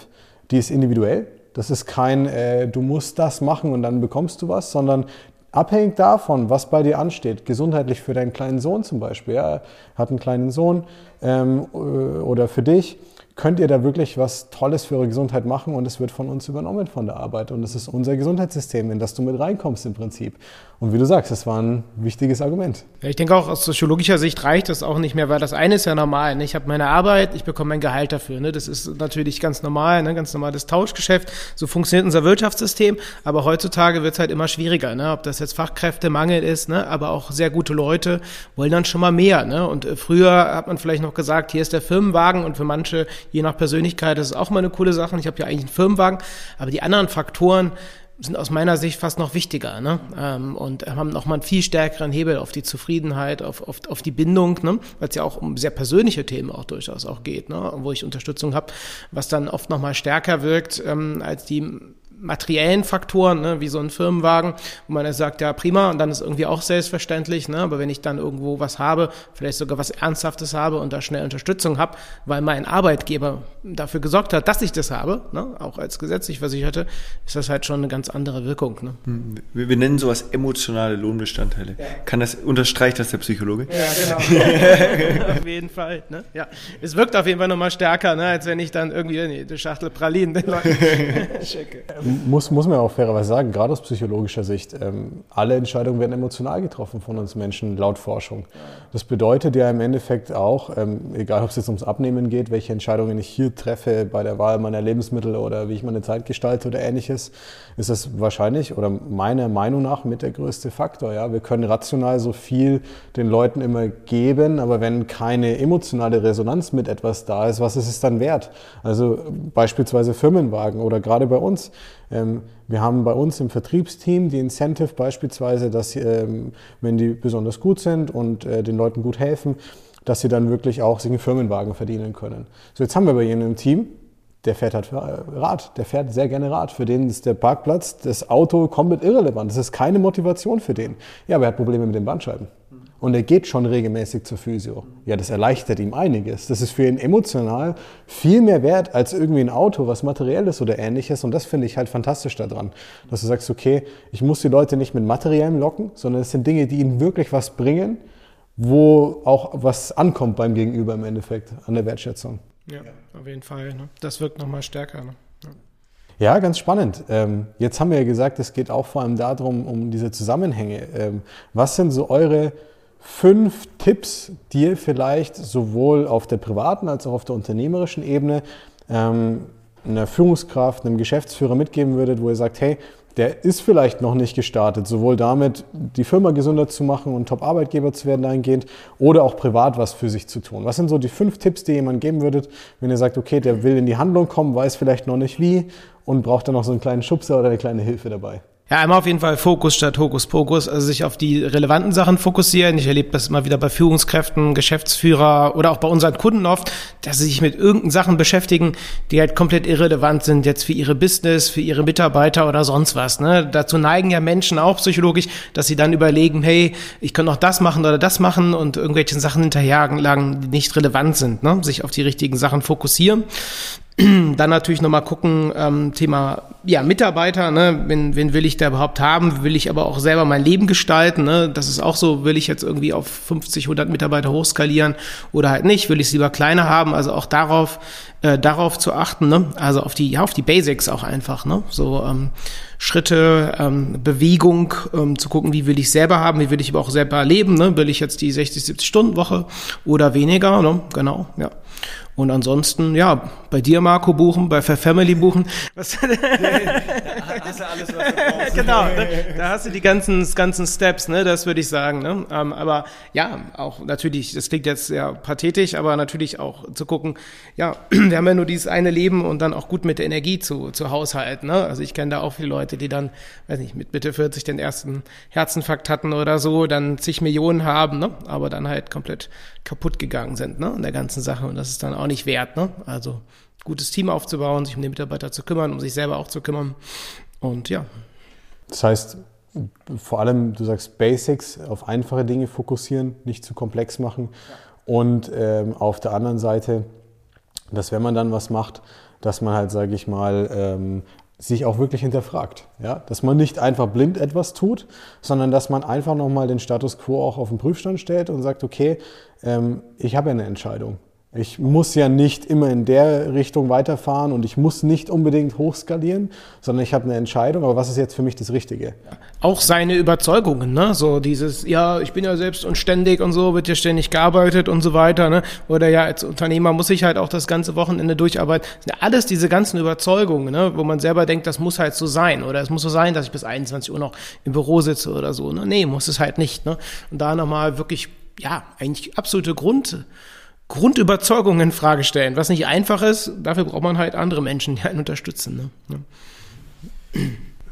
die ist individuell. Das ist kein, äh, du musst das machen und dann bekommst du was, sondern abhängig davon, was bei dir ansteht, gesundheitlich für deinen kleinen Sohn zum Beispiel, ja, hat einen kleinen Sohn ähm, äh, oder für dich, könnt ihr da wirklich was Tolles für eure Gesundheit machen und es wird von uns übernommen von der Arbeit. Und es ist unser Gesundheitssystem, in das du mit reinkommst im Prinzip. Und wie du sagst, das war ein wichtiges Argument. Ja, ich denke auch aus psychologischer Sicht reicht das auch nicht mehr, weil das eine ist ja normal. Ne? Ich habe meine Arbeit, ich bekomme mein Gehalt dafür. Ne? Das ist natürlich ganz normal, ne? ganz normales Tauschgeschäft. So funktioniert unser Wirtschaftssystem. Aber heutzutage wird es halt immer schwieriger. Ne? Ob das jetzt Fachkräftemangel ist, ne? aber auch sehr gute Leute wollen dann schon mal mehr. Ne? Und äh, früher hat man vielleicht noch gesagt, hier ist der Firmenwagen und für manche, je nach Persönlichkeit, das ist auch mal eine coole Sache. Ich habe ja eigentlich einen Firmenwagen. Aber die anderen Faktoren, sind aus meiner Sicht fast noch wichtiger ne? Ähm, und haben noch mal einen viel stärkeren Hebel auf die Zufriedenheit, auf, auf, auf die Bindung, ne? weil es ja auch um sehr persönliche Themen auch durchaus auch geht, ne? wo ich Unterstützung habe, was dann oft noch mal stärker wirkt ähm, als die materiellen Faktoren, ne, wie so ein Firmenwagen, wo man sagt, ja prima, und dann ist irgendwie auch selbstverständlich, ne, aber wenn ich dann irgendwo was habe, vielleicht sogar was Ernsthaftes habe und da schnell Unterstützung habe, weil mein Arbeitgeber dafür gesorgt hat, dass ich das habe, ne, auch als gesetzlich Versicherte, ist das halt schon eine ganz andere Wirkung. Ne. Hm, wir, wir nennen sowas emotionale Lohnbestandteile. Ja. Kann das, unterstreicht das der Psychologe? Ja, genau. auf jeden Fall. Ne? Ja. Es wirkt auf jeden Fall nochmal stärker, ne, als wenn ich dann irgendwie die Schachtel Pralinen den Leuten schicke muss, muss man auch fairerweise sagen, gerade aus psychologischer Sicht, ähm, alle Entscheidungen werden emotional getroffen von uns Menschen, laut Forschung. Das bedeutet ja im Endeffekt auch, ähm, egal ob es jetzt ums Abnehmen geht, welche Entscheidungen ich hier treffe bei der Wahl meiner Lebensmittel oder wie ich meine Zeit gestalte oder ähnliches, ist das wahrscheinlich oder meiner Meinung nach mit der größte Faktor. Ja? Wir können rational so viel den Leuten immer geben, aber wenn keine emotionale Resonanz mit etwas da ist, was ist es dann wert? Also beispielsweise Firmenwagen oder gerade bei uns. Ähm, wir haben bei uns im Vertriebsteam die Incentive beispielsweise, dass ähm, wenn die besonders gut sind und äh, den Leuten gut helfen, dass sie dann wirklich auch sich einen Firmenwagen verdienen können. So, jetzt haben wir bei ihnen im Team, der fährt halt äh, Rad, der fährt sehr gerne Rad. Für den ist der Parkplatz, das Auto komplett irrelevant. Das ist keine Motivation für den. Ja, aber er hat Probleme mit den Bandscheiben und er geht schon regelmäßig zur Physio. Ja, das erleichtert ihm einiges. Das ist für ihn emotional viel mehr wert als irgendwie ein Auto, was materiell ist oder ähnliches. Und das finde ich halt fantastisch daran, dass du sagst, okay, ich muss die Leute nicht mit materiellem locken, sondern es sind Dinge, die ihnen wirklich was bringen, wo auch was ankommt beim Gegenüber im Endeffekt an der Wertschätzung. Ja, auf jeden Fall. Ne? Das wirkt nochmal stärker. Ne? Ja. Ganz spannend. Ähm, jetzt haben wir ja gesagt, es geht auch vor allem darum, um diese Zusammenhänge. Ähm, was sind so eure fünf Tipps, die ihr vielleicht sowohl auf der privaten als auch auf der unternehmerischen Ebene ähm, einer Führungskraft, einem Geschäftsführer mitgeben würdet, wo ihr sagt, hey, der ist vielleicht noch nicht gestartet, sowohl damit die Firma gesünder zu machen und Top-Arbeitgeber zu werden dahingehend oder auch privat was für sich zu tun. Was sind so die fünf Tipps, die ihr jemand geben würdet, wenn ihr sagt, okay, der will in die Handlung kommen, weiß vielleicht noch nicht wie und braucht dann noch so einen kleinen Schubser oder eine kleine Hilfe dabei? Ja, einmal auf jeden Fall Fokus statt Hokuspokus, also sich auf die relevanten Sachen fokussieren. Ich erlebe das immer wieder bei Führungskräften, Geschäftsführer oder auch bei unseren Kunden oft, dass sie sich mit irgendeinen Sachen beschäftigen, die halt komplett irrelevant sind jetzt für ihre Business, für ihre Mitarbeiter oder sonst was. Ne? Dazu neigen ja Menschen auch psychologisch, dass sie dann überlegen, hey, ich kann noch das machen oder das machen und irgendwelchen Sachen hinterherjagen, die nicht relevant sind. Ne? Sich auf die richtigen Sachen fokussieren. Dann natürlich nochmal gucken, ähm, Thema ja, Mitarbeiter, ne? wen, wen will ich da überhaupt haben? Will ich aber auch selber mein Leben gestalten? Ne? Das ist auch so, will ich jetzt irgendwie auf 50, 100 Mitarbeiter hochskalieren oder halt nicht? Will ich es lieber kleiner haben? Also auch darauf, äh, darauf zu achten, ne? also auf die, ja, auf die Basics auch einfach. Ne? So ähm, Schritte, ähm, Bewegung, ähm, zu gucken, wie will ich selber haben, wie will ich aber auch selber leben? Ne? Will ich jetzt die 60, 70 Stunden Woche oder weniger? Ne? Genau, ja. Und ansonsten, ja, bei dir, Marco, buchen, bei Fair Family buchen. Was, hast du alles, was du brauchst. genau, ne? da hast du die ganzen, ganzen Steps, ne? das würde ich sagen. Ne? Ähm, aber ja, auch natürlich, das klingt jetzt sehr pathetisch, aber natürlich auch zu gucken, ja, wir haben ja nur dieses eine Leben und dann auch gut mit der Energie zu, zu haushalten. Ne? Also ich kenne da auch viele Leute, die dann, weiß nicht, mit Mitte 40 den ersten Herzinfarkt hatten oder so, dann zig Millionen haben, ne? aber dann halt komplett kaputt gegangen sind ne? in der ganzen Sache. Und das ist dann auch nicht wert. Ne? Also gutes Team aufzubauen, sich um die Mitarbeiter zu kümmern, um sich selber auch zu kümmern. Und ja. Das heißt, vor allem, du sagst Basics, auf einfache Dinge fokussieren, nicht zu komplex machen. Und ähm, auf der anderen Seite, dass wenn man dann was macht, dass man halt, sage ich mal, ähm, sich auch wirklich hinterfragt. Ja? Dass man nicht einfach blind etwas tut, sondern dass man einfach nochmal den Status quo auch auf den Prüfstand stellt und sagt, okay, ähm, ich habe ja eine Entscheidung. Ich muss ja nicht immer in der Richtung weiterfahren und ich muss nicht unbedingt hochskalieren, sondern ich habe eine Entscheidung, aber was ist jetzt für mich das Richtige? Auch seine Überzeugungen, ne? So dieses, ja, ich bin ja selbst unständig und so, wird ja ständig gearbeitet und so weiter, ne? Oder ja, als Unternehmer muss ich halt auch das ganze Wochenende durcharbeiten. Das sind alles diese ganzen Überzeugungen, ne? Wo man selber denkt, das muss halt so sein. Oder es muss so sein, dass ich bis 21 Uhr noch im Büro sitze oder so. Ne? Nee, muss es halt nicht. Ne? Und da nochmal wirklich, ja, eigentlich absolute Grund Grundüberzeugungen in Frage stellen, was nicht einfach ist. Dafür braucht man halt andere Menschen, die einen unterstützen. Ne?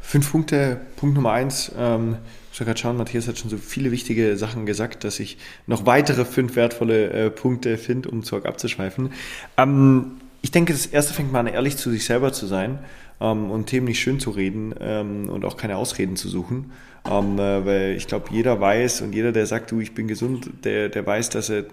Fünf Punkte. Punkt Nummer eins. Ähm, ich gerade schauen, Matthias hat schon so viele wichtige Sachen gesagt, dass ich noch weitere fünf wertvolle äh, Punkte finde, um Zorg abzuschweifen. Ähm, ich denke, das erste fängt mal an, ehrlich zu sich selber zu sein ähm, und Themen nicht schön zu reden ähm, und auch keine Ausreden zu suchen. Ähm, äh, weil ich glaube, jeder weiß und jeder, der sagt, du, ich bin gesund, der, der weiß, dass er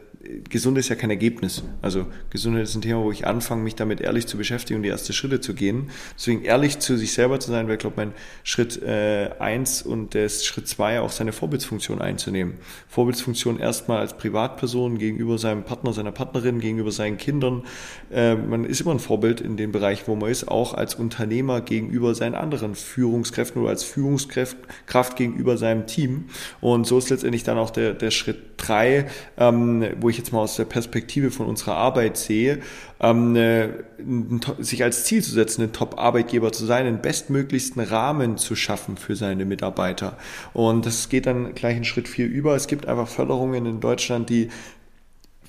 gesund ist ja kein Ergebnis. Also Gesundheit ist ein Thema, wo ich anfange, mich damit ehrlich zu beschäftigen und die ersten Schritte zu gehen. Deswegen ehrlich zu sich selber zu sein, wäre, glaube mein Schritt äh, eins und der Schritt zwei auch seine Vorbildsfunktion einzunehmen. Vorbildsfunktion erstmal als Privatperson gegenüber seinem Partner, seiner Partnerin, gegenüber seinen Kindern. Äh, man ist immer ein Vorbild in dem Bereich, wo man ist, auch als Unternehmer gegenüber seinen anderen Führungskräften oder als Führungskraft gegenüber seinem Team. Und so ist letztendlich dann auch der, der Schritt drei, ähm, wo ich jetzt mal aus der Perspektive von unserer Arbeit sehe, ähm, äh, sich als Ziel zu setzen, ein Top-Arbeitgeber zu sein, den bestmöglichsten Rahmen zu schaffen für seine Mitarbeiter. Und das geht dann gleich einen Schritt viel über. Es gibt einfach Förderungen in Deutschland, die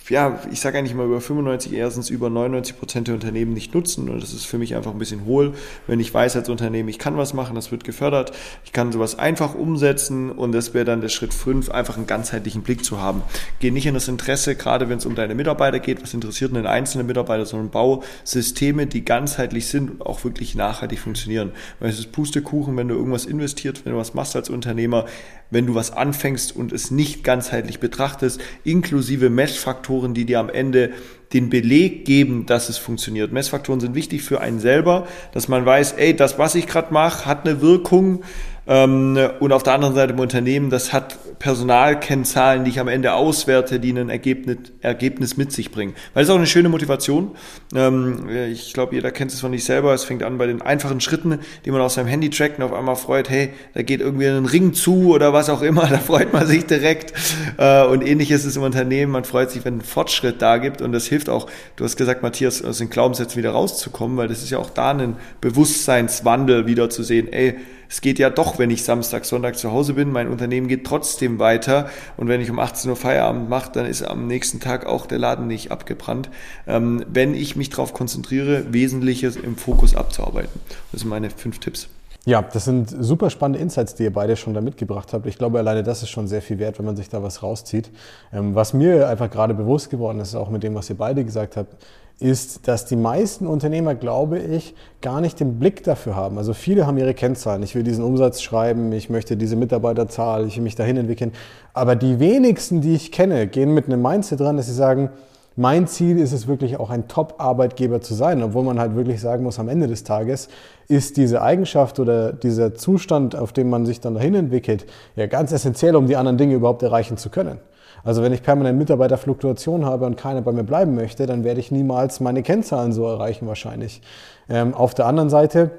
ja, ich sage eigentlich mal über 95, erstens über 99 Prozent der Unternehmen nicht nutzen und das ist für mich einfach ein bisschen hohl, wenn ich weiß als Unternehmen, ich kann was machen, das wird gefördert, ich kann sowas einfach umsetzen und das wäre dann der Schritt 5, einfach einen ganzheitlichen Blick zu haben. Geh nicht in das Interesse, gerade wenn es um deine Mitarbeiter geht, was interessiert einen einzelnen Mitarbeiter, sondern bau Systeme, die ganzheitlich sind und auch wirklich nachhaltig funktionieren. Weil es ist Pustekuchen, wenn du irgendwas investiert, wenn du was machst als Unternehmer, wenn du was anfängst und es nicht ganzheitlich betrachtest, inklusive Messfaktoren, die dir am Ende den Beleg geben, dass es funktioniert. Messfaktoren sind wichtig für einen selber, dass man weiß, ey, das, was ich gerade mache, hat eine Wirkung und auf der anderen Seite im Unternehmen, das hat Personalkennzahlen, die ich am Ende auswerte, die ein Ergebnis, Ergebnis mit sich bringen. Weil es ist auch eine schöne Motivation. Ähm, ich glaube, jeder kennt es von sich selber. Es fängt an bei den einfachen Schritten, die man aus seinem Handy trackt und auf einmal freut, hey, da geht irgendwie ein Ring zu oder was auch immer. Da freut man sich direkt. Äh, und ähnlich ist es im Unternehmen. Man freut sich, wenn ein Fortschritt da gibt und das hilft auch. Du hast gesagt, Matthias, aus den Glaubenssätzen wieder rauszukommen, weil das ist ja auch da ein Bewusstseinswandel wieder zu sehen, ey, es geht ja doch, wenn ich Samstag, Sonntag zu Hause bin, mein Unternehmen geht trotzdem weiter und wenn ich um 18 Uhr Feierabend mache, dann ist am nächsten Tag auch der Laden nicht abgebrannt, ähm, wenn ich mich darauf konzentriere, Wesentliches im Fokus abzuarbeiten. Das sind meine fünf Tipps. Ja, das sind super spannende Insights, die ihr beide schon da mitgebracht habt. Ich glaube, alleine das ist schon sehr viel wert, wenn man sich da was rauszieht. Ähm, was mir einfach gerade bewusst geworden ist, auch mit dem, was ihr beide gesagt habt, ist, dass die meisten Unternehmer, glaube ich, gar nicht den Blick dafür haben. Also viele haben ihre Kennzahlen. Ich will diesen Umsatz schreiben, ich möchte diese Mitarbeiterzahl, ich will mich dahin entwickeln. Aber die wenigsten, die ich kenne, gehen mit einem Mindset dran, dass sie sagen, mein Ziel ist es wirklich auch ein Top-Arbeitgeber zu sein, obwohl man halt wirklich sagen muss, am Ende des Tages ist diese Eigenschaft oder dieser Zustand, auf dem man sich dann dahin entwickelt, ja ganz essentiell, um die anderen Dinge überhaupt erreichen zu können. Also wenn ich permanent Mitarbeiterfluktuation habe und keiner bei mir bleiben möchte, dann werde ich niemals meine Kennzahlen so erreichen wahrscheinlich. Ähm, auf der anderen Seite,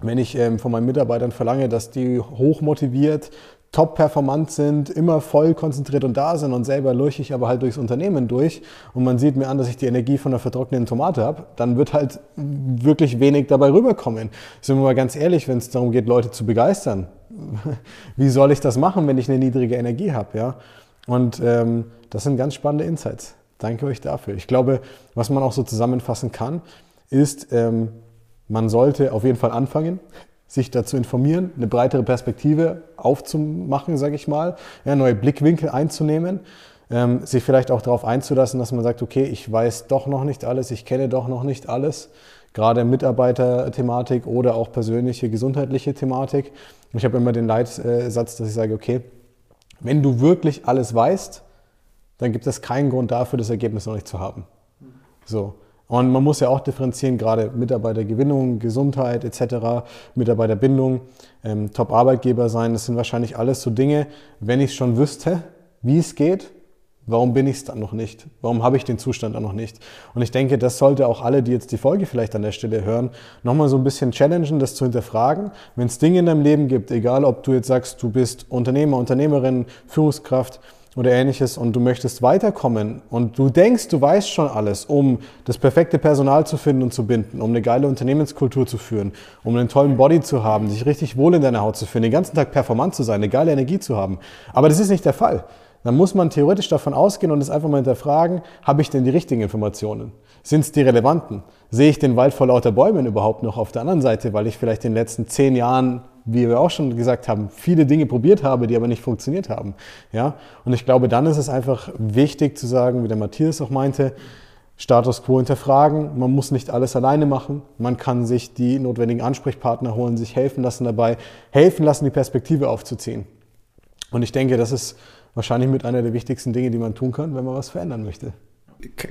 wenn ich ähm, von meinen Mitarbeitern verlange, dass die hochmotiviert, top performant sind, immer voll konzentriert und da sind und selber leuchte ich aber halt durchs Unternehmen durch und man sieht mir an, dass ich die Energie von einer vertrockneten Tomate habe, dann wird halt wirklich wenig dabei rüberkommen. Sind wir mal ganz ehrlich, wenn es darum geht, Leute zu begeistern. Wie soll ich das machen, wenn ich eine niedrige Energie habe? Ja? Und ähm, das sind ganz spannende Insights. Danke euch dafür. Ich glaube, was man auch so zusammenfassen kann, ist, ähm, man sollte auf jeden Fall anfangen, sich dazu informieren, eine breitere Perspektive aufzumachen, sage ich mal, ja, neue Blickwinkel einzunehmen, ähm, sich vielleicht auch darauf einzulassen, dass man sagt, okay, ich weiß doch noch nicht alles, ich kenne doch noch nicht alles, gerade Mitarbeiterthematik oder auch persönliche gesundheitliche Thematik. Ich habe immer den Leitsatz, dass ich sage, okay, wenn du wirklich alles weißt, dann gibt es keinen Grund dafür, das Ergebnis noch nicht zu haben. So. Und man muss ja auch differenzieren, gerade Mitarbeitergewinnung, Gesundheit etc., Mitarbeiterbindung, ähm, Top-Arbeitgeber sein, das sind wahrscheinlich alles so Dinge, wenn ich schon wüsste, wie es geht, Warum bin ich es dann noch nicht? Warum habe ich den Zustand dann noch nicht? Und ich denke, das sollte auch alle, die jetzt die Folge vielleicht an der Stelle hören, nochmal so ein bisschen challengen, das zu hinterfragen. Wenn es Dinge in deinem Leben gibt, egal ob du jetzt sagst, du bist Unternehmer, Unternehmerin, Führungskraft, oder ähnliches und du möchtest weiterkommen und du denkst, du weißt schon alles, um das perfekte Personal zu finden und zu binden, um eine geile Unternehmenskultur zu führen, um einen tollen Body zu haben, sich richtig wohl in deiner Haut zu fühlen, den ganzen Tag performant zu sein, eine geile Energie zu haben. Aber das ist nicht der Fall. Dann muss man theoretisch davon ausgehen und es einfach mal hinterfragen, habe ich denn die richtigen Informationen? Sind es die relevanten? Sehe ich den Wald vor lauter Bäumen überhaupt noch auf der anderen Seite, weil ich vielleicht in den letzten zehn Jahren wie wir auch schon gesagt haben, viele Dinge probiert habe, die aber nicht funktioniert haben. Ja? Und ich glaube, dann ist es einfach wichtig zu sagen, wie der Matthias auch meinte, Status quo hinterfragen. Man muss nicht alles alleine machen. Man kann sich die notwendigen Ansprechpartner holen, sich helfen lassen dabei, helfen lassen, die Perspektive aufzuziehen. Und ich denke, das ist wahrscheinlich mit einer der wichtigsten Dinge, die man tun kann, wenn man was verändern möchte.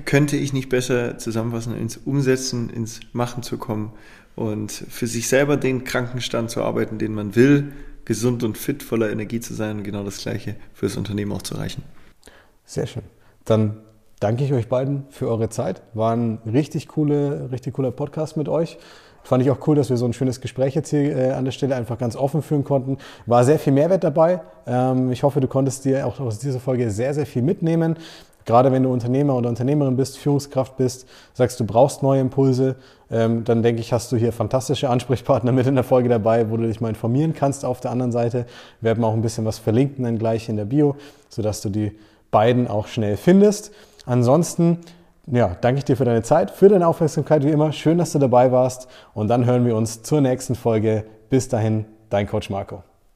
könnte ich nicht besser zusammenfassen, ins Umsetzen, ins Machen zu kommen und für sich selber den Krankenstand zu arbeiten, den man will, gesund und fit, voller Energie zu sein und genau das Gleiche für das Unternehmen auch zu erreichen. Sehr schön. Dann danke ich euch beiden für eure Zeit. War ein richtig, coole, richtig cooler Podcast mit euch. Fand ich auch cool, dass wir so ein schönes Gespräch jetzt hier äh, an der Stelle einfach ganz offen führen konnten. War sehr viel Mehrwert dabei. Ähm, ich hoffe, du konntest dir auch aus dieser Folge sehr, sehr viel mitnehmen. Gerade wenn du Unternehmer oder Unternehmerin bist, Führungskraft bist, sagst du brauchst neue Impulse, ähm, dann denke ich, hast du hier fantastische Ansprechpartner mit in der Folge dabei, wo du dich mal informieren kannst. Auf der anderen Seite werden wir auch ein bisschen was verlinken dann gleich in der Bio, sodass du die beiden auch schnell findest. Ansonsten ja, danke ich dir für deine Zeit, für deine Aufmerksamkeit wie immer. Schön, dass du dabei warst. Und dann hören wir uns zur nächsten Folge. Bis dahin, dein Coach Marco.